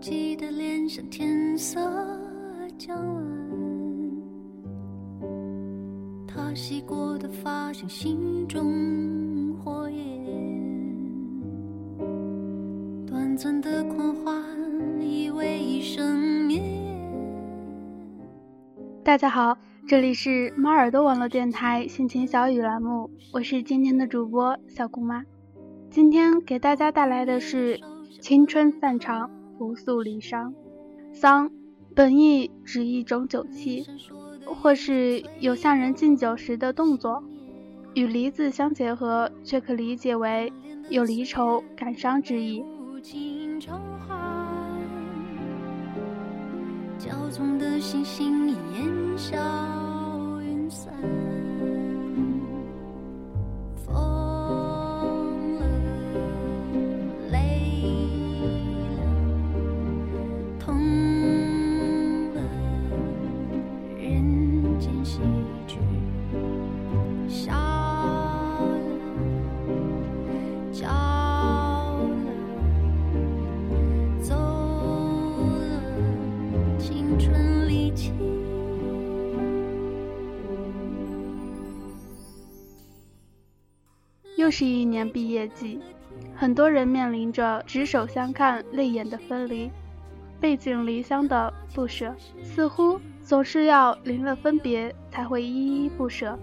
记的脸上天色将晚，他洗过的发像心中火焰，短暂的狂欢以为一生绵大家好，这里是猫耳朵网络电台心情小雨栏目，我是今天的主播小姑妈。今天给大家带来的是青春散场，不诉离殇。丧本意指一种酒气，或是有向人敬酒时的动作，与离字相结合，却可理解为有离愁感伤之意。骄纵的星星烟消云散，春离奇。又是一年毕业季，很多人面临着执手相看泪眼的分离，背井离乡的不舍，似乎总是要临了分别才会依依不舍。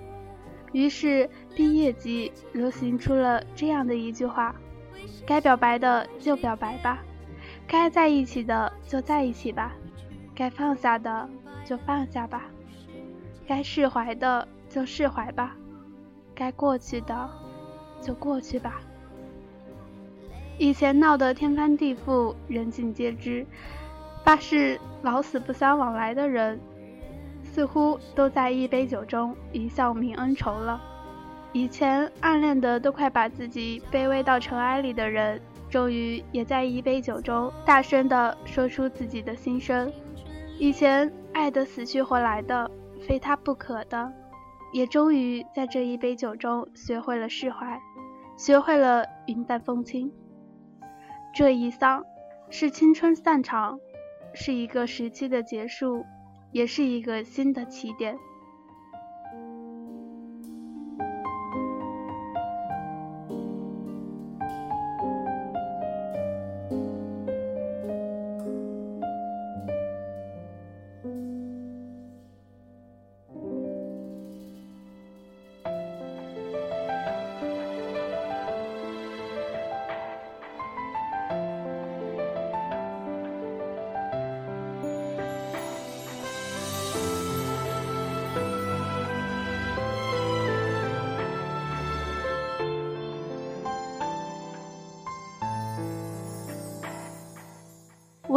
于是毕业季流行出了这样的一句话：该表白的就表白吧，该在一起的就在一起吧，该放下的就放下吧，该释怀的就释怀吧，该过去的。就过去吧。以前闹得天翻地覆，人尽皆知，发誓老死不相往来的人，似乎都在一杯酒中一笑泯恩仇了。以前暗恋的都快把自己卑微到尘埃里的人，终于也在一杯酒中大声地说出自己的心声。以前爱得死去活来的，非他不可的。也终于在这一杯酒中学会了释怀，学会了云淡风轻。这一丧是青春散场，是一个时期的结束，也是一个新的起点。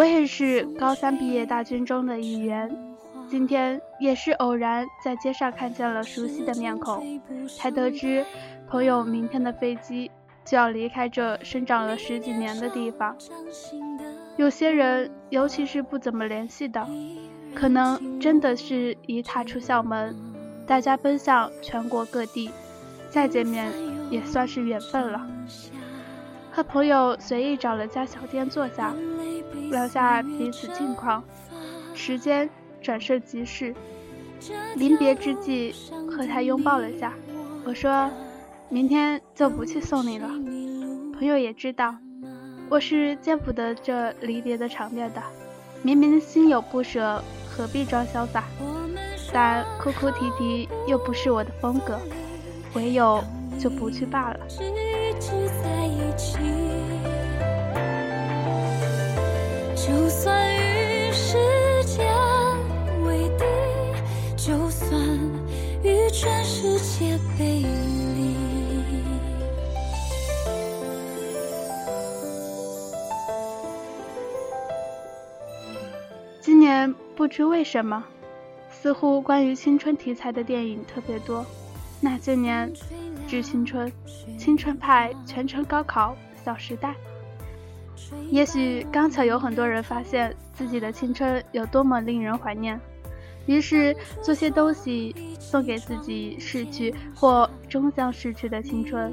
我也是高三毕业大军中的一员，今天也是偶然在街上看见了熟悉的面孔，才得知朋友明天的飞机就要离开这生长了十几年的地方。有些人，尤其是不怎么联系的，可能真的是一踏出校门，大家奔向全国各地，再见面也算是缘分了。和朋友随意找了家小店坐下。聊下彼此近况，时间转瞬即逝。临别之际，和他拥抱了下。我说：“明天就不去送你了。”朋友也知道，我是见不得这离别的场面的。明明心有不舍，何必装潇洒？但哭哭啼啼又不是我的风格，唯有就不去罢了。不知为什么，似乎关于青春题材的电影特别多。那些年，致青春、青春派、全程高考、小时代。也许刚巧有很多人发现自己的青春有多么令人怀念，于是做些东西送给自己逝去或终将逝去的青春。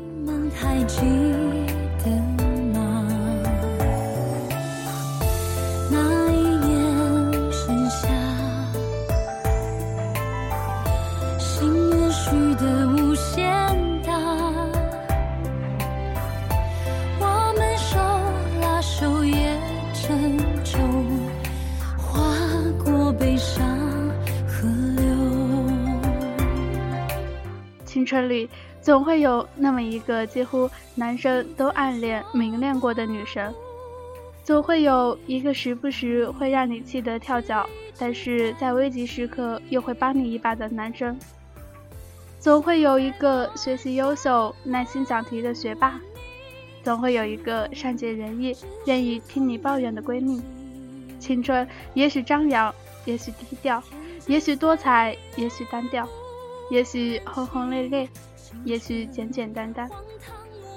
春里总会有那么一个几乎男生都暗恋、明恋过的女神，总会有一个时不时会让你气得跳脚，但是在危急时刻又会帮你一把的男生，总会有一个学习优秀、耐心讲题的学霸，总会有一个善解人意、愿意听你抱怨的闺蜜。青春也许张扬，也许低调，也许多彩，也许单调。也许轰轰烈烈，也许简简单单，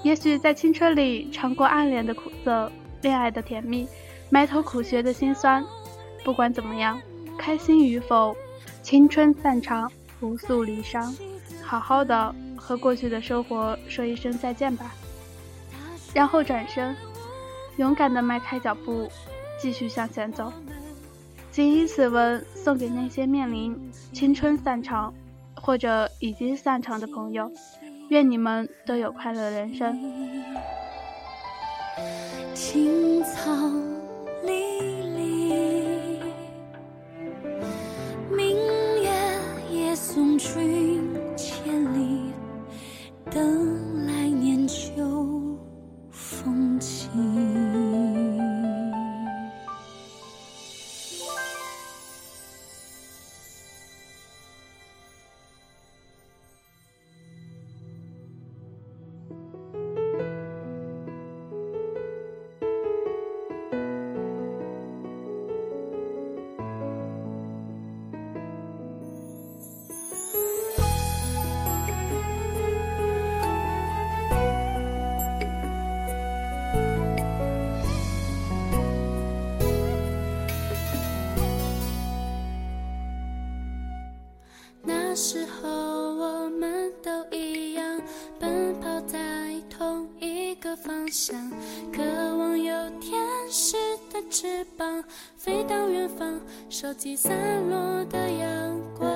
也许在青春里尝过暗恋的苦涩，恋爱的甜蜜，埋头苦学的辛酸。不管怎么样，开心与否，青春散场，不诉离殇，好好的和过去的生活说一声再见吧，然后转身，勇敢的迈开脚步，继续向前走。谨以此文送给那些面临青春散场。或者已经散场的朋友，愿你们都有快乐的人生。青草散落的阳光。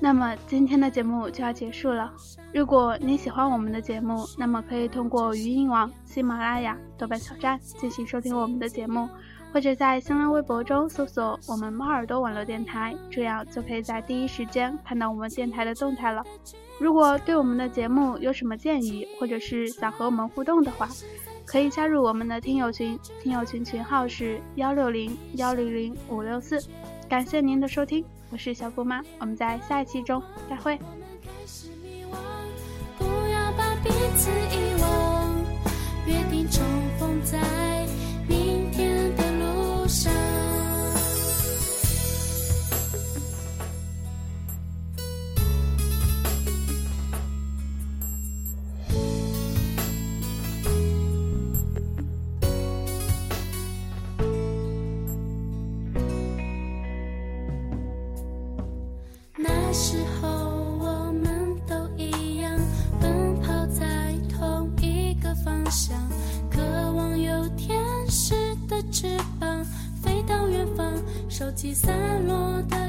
那么今天的节目就要结束了。如果你喜欢我们的节目，那么可以通过语音网、喜马拉雅、豆瓣小站进行收听我们的节目。或者在新浪微博中搜索“我们猫耳朵网络电台”，这样就可以在第一时间看到我们电台的动态了。如果对我们的节目有什么建议，或者是想和我们互动的话，可以加入我们的听友群，听友群群号是幺六零幺零零五六四。感谢您的收听，我是小姑妈，我们在下一期中再会。收集散落的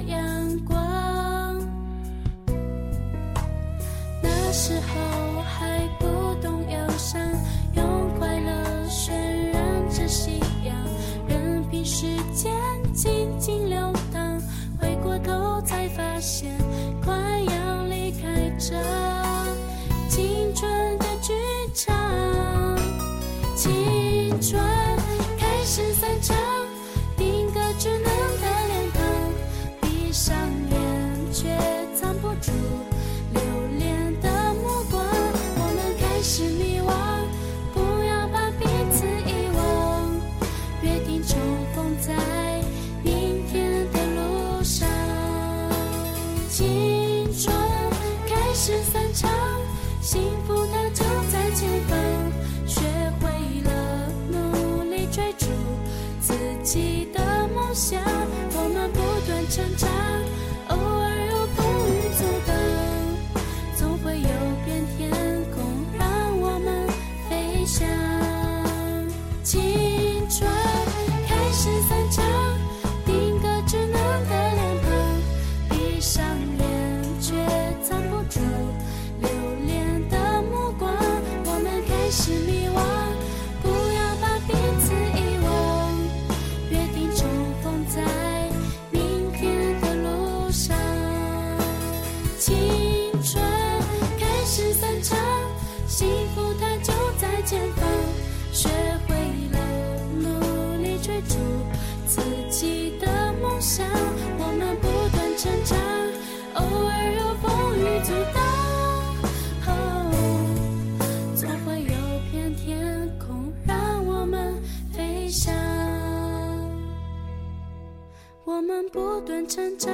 我们不断成长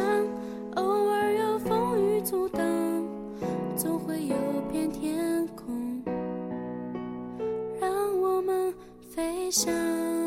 偶尔有风雨阻挡总会有片天空让我们飞翔。